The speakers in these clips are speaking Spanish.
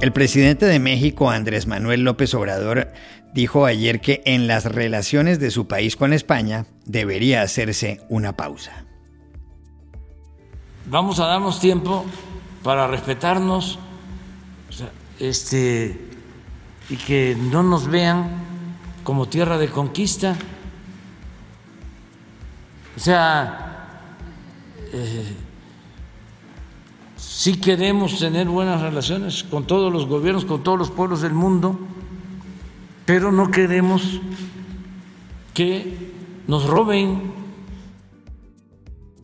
El presidente de México, Andrés Manuel López Obrador, dijo ayer que en las relaciones de su país con España debería hacerse una pausa. Vamos a darnos tiempo para respetarnos este, y que no nos vean como tierra de conquista. O sea, eh, si queremos tener buenas relaciones con todos los gobiernos, con todos los pueblos del mundo, pero no queremos que nos roben.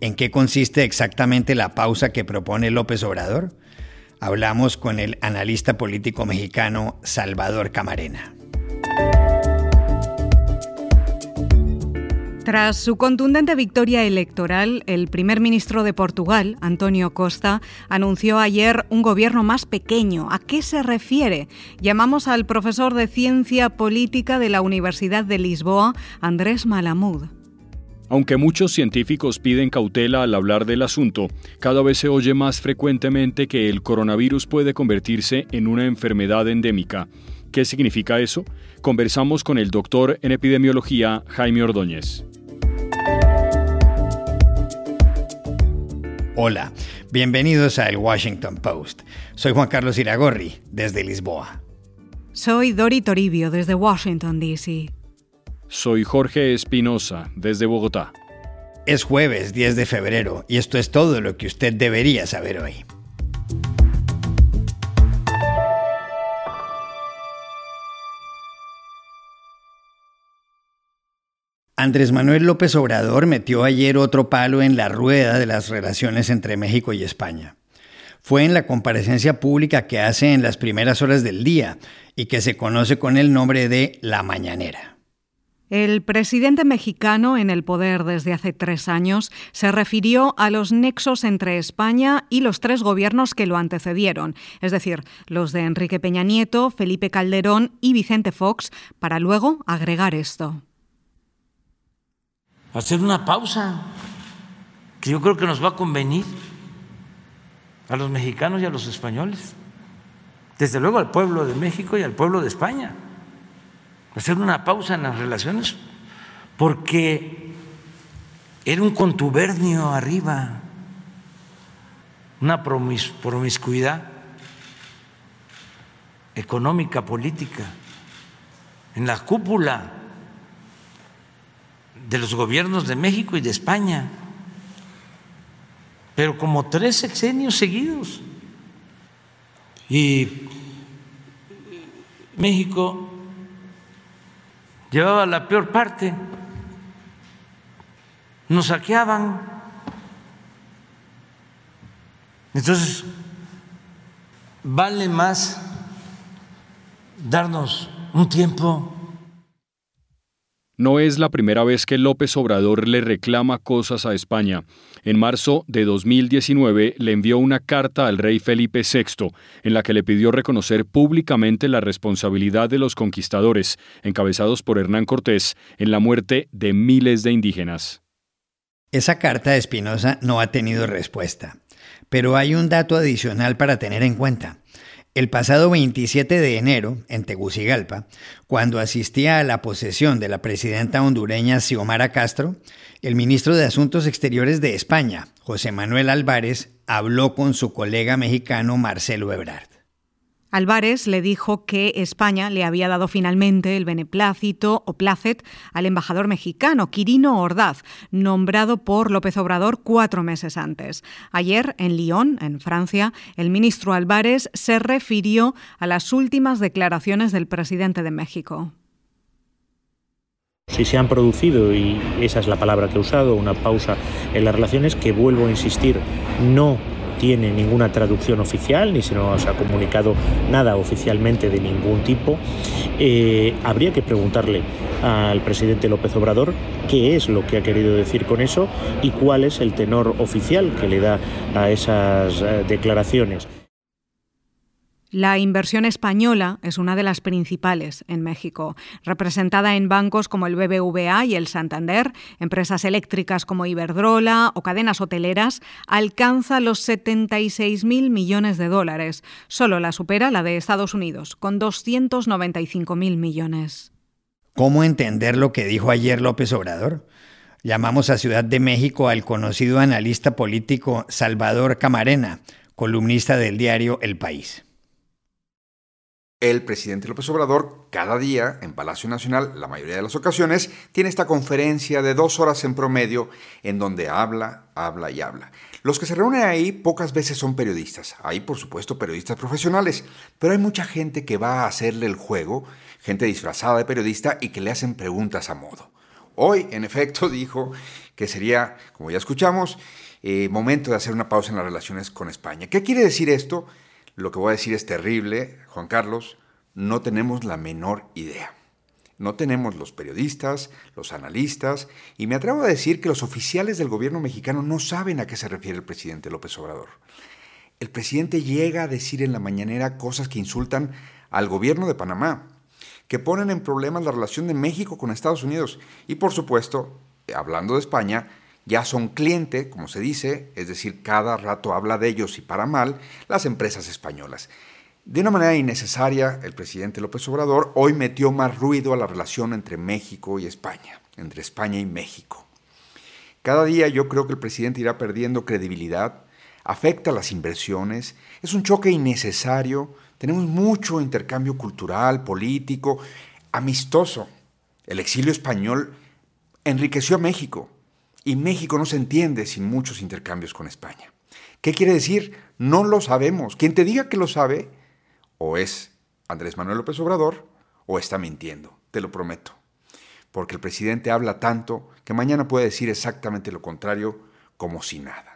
¿En qué consiste exactamente la pausa que propone López Obrador? Hablamos con el analista político mexicano Salvador Camarena. Tras su contundente victoria electoral, el primer ministro de Portugal, Antonio Costa, anunció ayer un gobierno más pequeño. ¿A qué se refiere? Llamamos al profesor de Ciencia Política de la Universidad de Lisboa, Andrés Malamud. Aunque muchos científicos piden cautela al hablar del asunto, cada vez se oye más frecuentemente que el coronavirus puede convertirse en una enfermedad endémica. ¿Qué significa eso? Conversamos con el doctor en epidemiología Jaime Ordóñez. Hola, bienvenidos a El Washington Post. Soy Juan Carlos Iragorri, desde Lisboa. Soy Dori Toribio, desde Washington, D.C. Soy Jorge Espinosa, desde Bogotá. Es jueves 10 de febrero y esto es todo lo que usted debería saber hoy. Andrés Manuel López Obrador metió ayer otro palo en la rueda de las relaciones entre México y España. Fue en la comparecencia pública que hace en las primeras horas del día y que se conoce con el nombre de La Mañanera. El presidente mexicano en el poder desde hace tres años se refirió a los nexos entre España y los tres gobiernos que lo antecedieron, es decir, los de Enrique Peña Nieto, Felipe Calderón y Vicente Fox, para luego agregar esto hacer una pausa, que yo creo que nos va a convenir a los mexicanos y a los españoles, desde luego al pueblo de México y al pueblo de España, hacer una pausa en las relaciones, porque era un contubernio arriba, una promiscuidad económica, política, en la cúpula de los gobiernos de México y de España, pero como tres sexenios seguidos. Y México llevaba la peor parte, nos saqueaban. Entonces, vale más darnos un tiempo no es la primera vez que López Obrador le reclama cosas a España. En marzo de 2019 le envió una carta al rey Felipe VI en la que le pidió reconocer públicamente la responsabilidad de los conquistadores, encabezados por Hernán Cortés, en la muerte de miles de indígenas. Esa carta de Espinosa no ha tenido respuesta, pero hay un dato adicional para tener en cuenta. El pasado 27 de enero, en Tegucigalpa, cuando asistía a la posesión de la presidenta hondureña Xiomara Castro, el ministro de Asuntos Exteriores de España, José Manuel Álvarez, habló con su colega mexicano Marcelo Ebrard. Álvarez le dijo que España le había dado finalmente el beneplácito o placet al embajador mexicano Quirino Ordaz, nombrado por López Obrador cuatro meses antes. Ayer, en Lyon, en Francia, el ministro Álvarez se refirió a las últimas declaraciones del presidente de México. Si se han producido, y esa es la palabra que he usado, una pausa en las relaciones, que vuelvo a insistir, no tiene ninguna traducción oficial, ni se nos ha comunicado nada oficialmente de ningún tipo. Eh, habría que preguntarle al presidente López Obrador qué es lo que ha querido decir con eso y cuál es el tenor oficial que le da a esas eh, declaraciones. La inversión española es una de las principales en México, representada en bancos como el BBVA y el Santander, empresas eléctricas como Iberdrola o cadenas hoteleras, alcanza los 76.000 millones de dólares. Solo la supera la de Estados Unidos, con 295.000 millones. ¿Cómo entender lo que dijo ayer López Obrador? Llamamos a Ciudad de México al conocido analista político Salvador Camarena, columnista del diario El País. El presidente López Obrador, cada día en Palacio Nacional, la mayoría de las ocasiones, tiene esta conferencia de dos horas en promedio en donde habla, habla y habla. Los que se reúnen ahí pocas veces son periodistas. Hay, por supuesto, periodistas profesionales, pero hay mucha gente que va a hacerle el juego, gente disfrazada de periodista y que le hacen preguntas a modo. Hoy, en efecto, dijo que sería, como ya escuchamos, eh, momento de hacer una pausa en las relaciones con España. ¿Qué quiere decir esto? Lo que voy a decir es terrible, Juan Carlos, no tenemos la menor idea. No tenemos los periodistas, los analistas, y me atrevo a decir que los oficiales del gobierno mexicano no saben a qué se refiere el presidente López Obrador. El presidente llega a decir en la mañanera cosas que insultan al gobierno de Panamá, que ponen en problemas la relación de México con Estados Unidos y por supuesto, hablando de España, ya son cliente, como se dice, es decir, cada rato habla de ellos y para mal, las empresas españolas. De una manera innecesaria, el presidente López Obrador hoy metió más ruido a la relación entre México y España, entre España y México. Cada día yo creo que el presidente irá perdiendo credibilidad, afecta las inversiones, es un choque innecesario, tenemos mucho intercambio cultural, político, amistoso. El exilio español enriqueció a México, y México no se entiende sin muchos intercambios con España. ¿Qué quiere decir? No lo sabemos. Quien te diga que lo sabe, o es Andrés Manuel López Obrador, o está mintiendo, te lo prometo. Porque el presidente habla tanto que mañana puede decir exactamente lo contrario como si nada.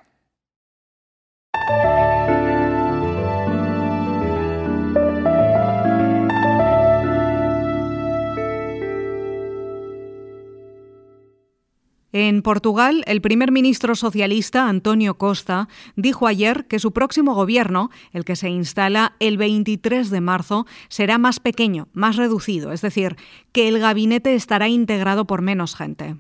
En Portugal, el primer ministro socialista Antonio Costa dijo ayer que su próximo gobierno, el que se instala el 23 de marzo, será más pequeño, más reducido, es decir, que el gabinete estará integrado por menos gente.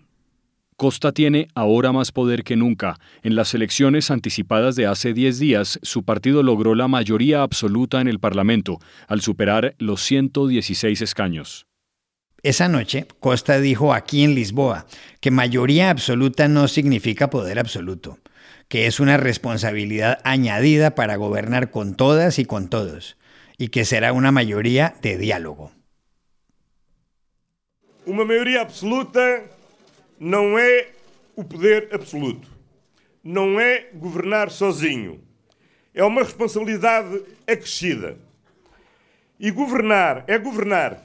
Costa tiene ahora más poder que nunca. En las elecciones anticipadas de hace 10 días, su partido logró la mayoría absoluta en el Parlamento, al superar los 116 escaños. Esa noche, Costa dijo aquí en Lisboa que mayoría absoluta no significa poder absoluto, que es una responsabilidad añadida para gobernar con todas y con todos, y que será una mayoría de diálogo. Una mayoría absoluta no es o poder absoluto. no es gobernar sozinho. Es una responsabilidad acrescida. Y gobernar es gobernar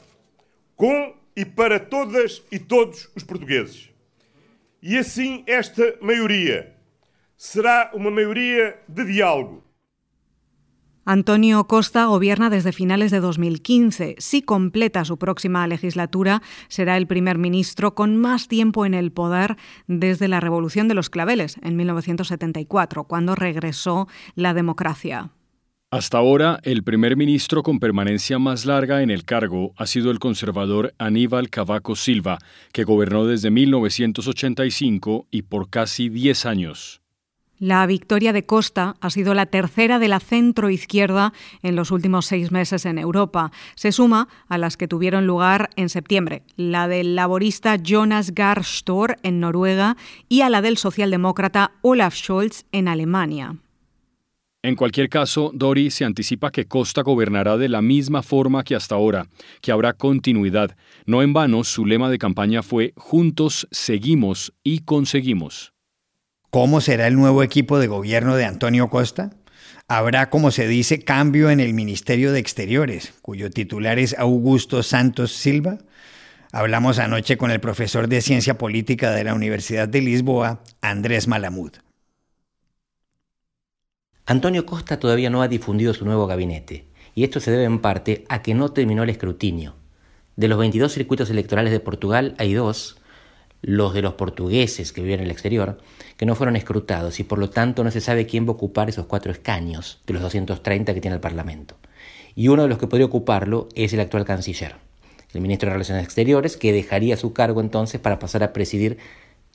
con e para todas e todos os portugueses. E assim esta maioria será uma maioria de diálogo. Antonio Costa gobierna desde finales de 2015. Si completa su próxima legislatura, será el primer ministro con más tiempo en el poder desde la Revolución de los Claveles en 1974, cuando regresó la democracia. Hasta ahora, el primer ministro con permanencia más larga en el cargo ha sido el conservador Aníbal Cavaco Silva, que gobernó desde 1985 y por casi 10 años. La victoria de Costa ha sido la tercera de la centroizquierda en los últimos seis meses en Europa. Se suma a las que tuvieron lugar en septiembre, la del laborista Jonas Gahr Store en Noruega y a la del socialdemócrata Olaf Scholz en Alemania. En cualquier caso, Dori se anticipa que Costa gobernará de la misma forma que hasta ahora, que habrá continuidad. No en vano, su lema de campaña fue Juntos, seguimos y conseguimos. ¿Cómo será el nuevo equipo de gobierno de Antonio Costa? Habrá, como se dice, cambio en el Ministerio de Exteriores, cuyo titular es Augusto Santos Silva. Hablamos anoche con el profesor de Ciencia Política de la Universidad de Lisboa, Andrés Malamud. Antonio Costa todavía no ha difundido su nuevo gabinete, y esto se debe en parte a que no terminó el escrutinio. De los 22 circuitos electorales de Portugal hay dos, los de los portugueses que viven en el exterior, que no fueron escrutados y por lo tanto no se sabe quién va a ocupar esos cuatro escaños de los 230 que tiene el Parlamento. y uno de los que podría ocuparlo es el actual canciller, el ministro de Relaciones Exteriores, que dejaría su cargo entonces para pasar a presidir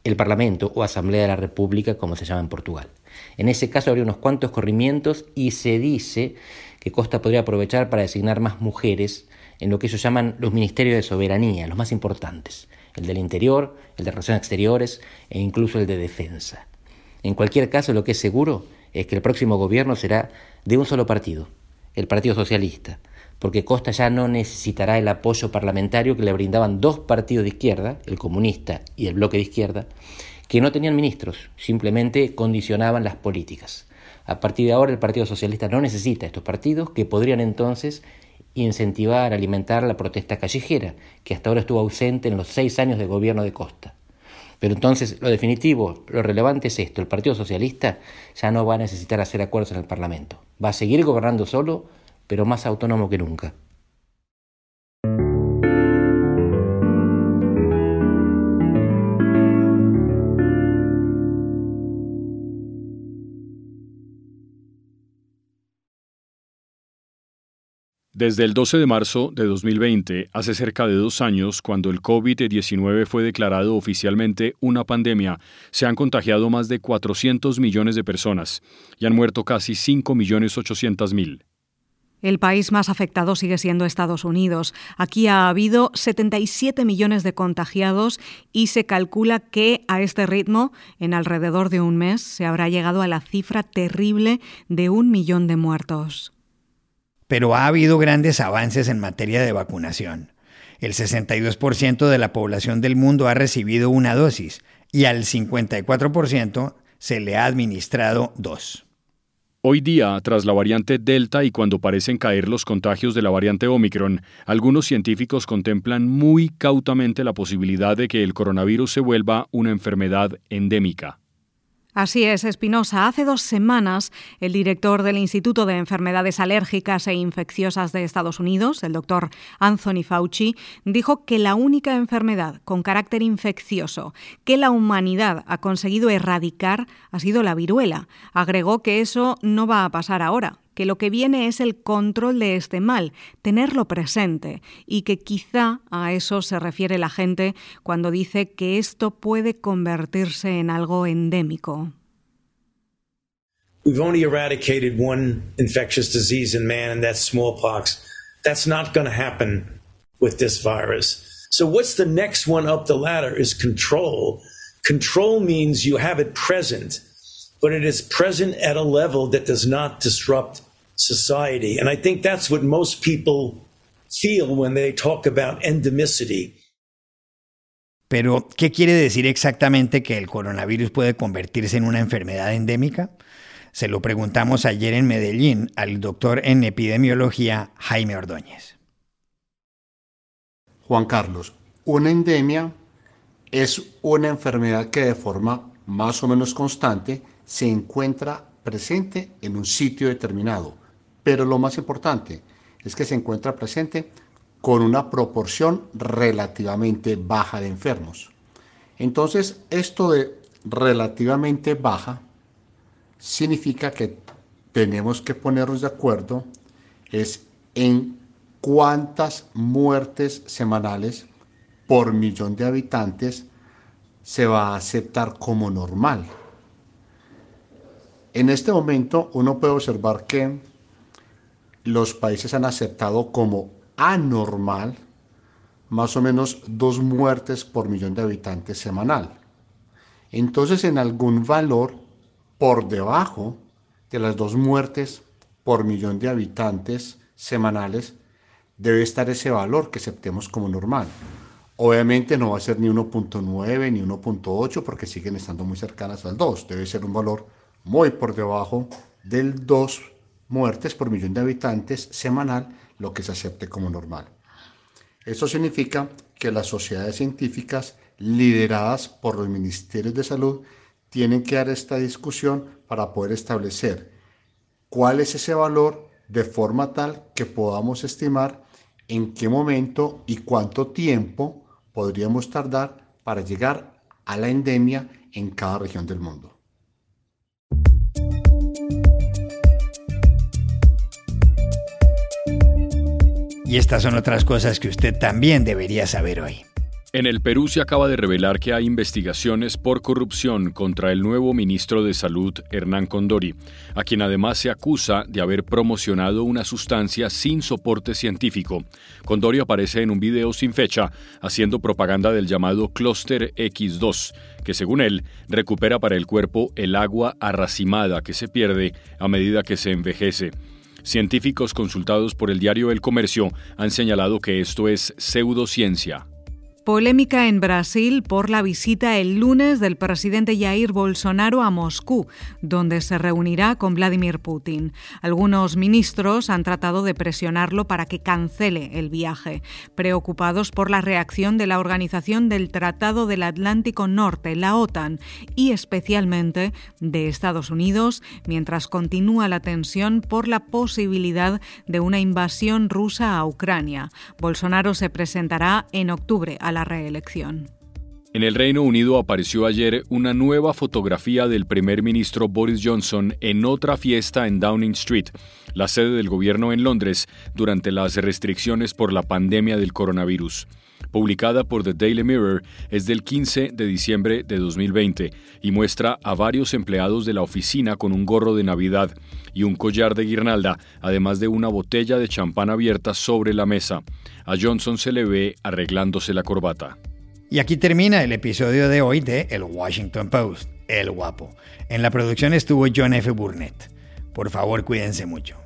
el Parlamento o Asamblea de la República, como se llama en Portugal. En ese caso habría unos cuantos corrimientos y se dice que Costa podría aprovechar para designar más mujeres en lo que ellos llaman los ministerios de soberanía, los más importantes, el del Interior, el de Relaciones Exteriores e incluso el de Defensa. En cualquier caso, lo que es seguro es que el próximo gobierno será de un solo partido, el Partido Socialista, porque Costa ya no necesitará el apoyo parlamentario que le brindaban dos partidos de izquierda, el comunista y el bloque de izquierda, que no tenían ministros, simplemente condicionaban las políticas. A partir de ahora el Partido Socialista no necesita estos partidos que podrían entonces incentivar, alimentar la protesta callejera, que hasta ahora estuvo ausente en los seis años de gobierno de Costa. Pero entonces lo definitivo, lo relevante es esto, el Partido Socialista ya no va a necesitar hacer acuerdos en el Parlamento, va a seguir gobernando solo, pero más autónomo que nunca. Desde el 12 de marzo de 2020, hace cerca de dos años, cuando el COVID-19 fue declarado oficialmente una pandemia, se han contagiado más de 400 millones de personas y han muerto casi 5 millones 800 mil. El país más afectado sigue siendo Estados Unidos. Aquí ha habido 77 millones de contagiados y se calcula que a este ritmo, en alrededor de un mes, se habrá llegado a la cifra terrible de un millón de muertos. Pero ha habido grandes avances en materia de vacunación. El 62% de la población del mundo ha recibido una dosis y al 54% se le ha administrado dos. Hoy día, tras la variante Delta y cuando parecen caer los contagios de la variante Omicron, algunos científicos contemplan muy cautamente la posibilidad de que el coronavirus se vuelva una enfermedad endémica. Así es, Espinosa. Hace dos semanas, el director del Instituto de Enfermedades Alérgicas e Infecciosas de Estados Unidos, el doctor Anthony Fauci, dijo que la única enfermedad con carácter infeccioso que la humanidad ha conseguido erradicar ha sido la viruela. Agregó que eso no va a pasar ahora, que lo que viene es el control de este mal, tenerlo presente, y que quizá a eso se refiere la gente cuando dice que esto puede convertirse en algo endémico. We've only eradicated one infectious disease in man, and that's smallpox. That's not going to happen with this virus. So, what's the next one up the ladder is control. Control means you have it present, but it is present at a level that does not disrupt society. And I think that's what most people feel when they talk about endemicity. Pero, ¿qué quiere decir exactamente que el coronavirus puede convertirse en una enfermedad endémica? Se lo preguntamos ayer en Medellín al doctor en epidemiología Jaime Ordóñez. Juan Carlos, una endemia es una enfermedad que de forma más o menos constante se encuentra presente en un sitio determinado pero lo más importante es que se encuentra presente con una proporción relativamente baja de enfermos. Entonces, esto de relativamente baja significa que tenemos que ponernos de acuerdo es en cuántas muertes semanales por millón de habitantes se va a aceptar como normal. En este momento uno puede observar que los países han aceptado como anormal más o menos dos muertes por millón de habitantes semanal. Entonces, en algún valor por debajo de las dos muertes por millón de habitantes semanales, debe estar ese valor que aceptemos como normal. Obviamente no va a ser ni 1.9 ni 1.8 porque siguen estando muy cercanas al 2. Debe ser un valor muy por debajo del 2 muertes por millón de habitantes semanal, lo que se acepte como normal. Esto significa que las sociedades científicas lideradas por los ministerios de salud tienen que dar esta discusión para poder establecer cuál es ese valor de forma tal que podamos estimar en qué momento y cuánto tiempo podríamos tardar para llegar a la endemia en cada región del mundo. Y estas son otras cosas que usted también debería saber hoy. En el Perú se acaba de revelar que hay investigaciones por corrupción contra el nuevo ministro de Salud, Hernán Condori, a quien además se acusa de haber promocionado una sustancia sin soporte científico. Condori aparece en un video sin fecha haciendo propaganda del llamado Cluster X2, que según él recupera para el cuerpo el agua arracimada que se pierde a medida que se envejece. Científicos consultados por el diario El Comercio han señalado que esto es pseudociencia. Polémica en Brasil por la visita el lunes del presidente Jair Bolsonaro a Moscú, donde se reunirá con Vladimir Putin. Algunos ministros han tratado de presionarlo para que cancele el viaje, preocupados por la reacción de la Organización del Tratado del Atlántico Norte, la OTAN, y especialmente de Estados Unidos, mientras continúa la tensión por la posibilidad de una invasión rusa a Ucrania. Bolsonaro se presentará en octubre a reelección. En el Reino Unido apareció ayer una nueva fotografía del primer ministro Boris Johnson en otra fiesta en Downing Street, la sede del gobierno en Londres, durante las restricciones por la pandemia del coronavirus. Publicada por The Daily Mirror, es del 15 de diciembre de 2020 y muestra a varios empleados de la oficina con un gorro de Navidad y un collar de guirnalda, además de una botella de champán abierta sobre la mesa. A Johnson se le ve arreglándose la corbata. Y aquí termina el episodio de hoy de El Washington Post, El Guapo. En la producción estuvo John F. Burnett. Por favor, cuídense mucho.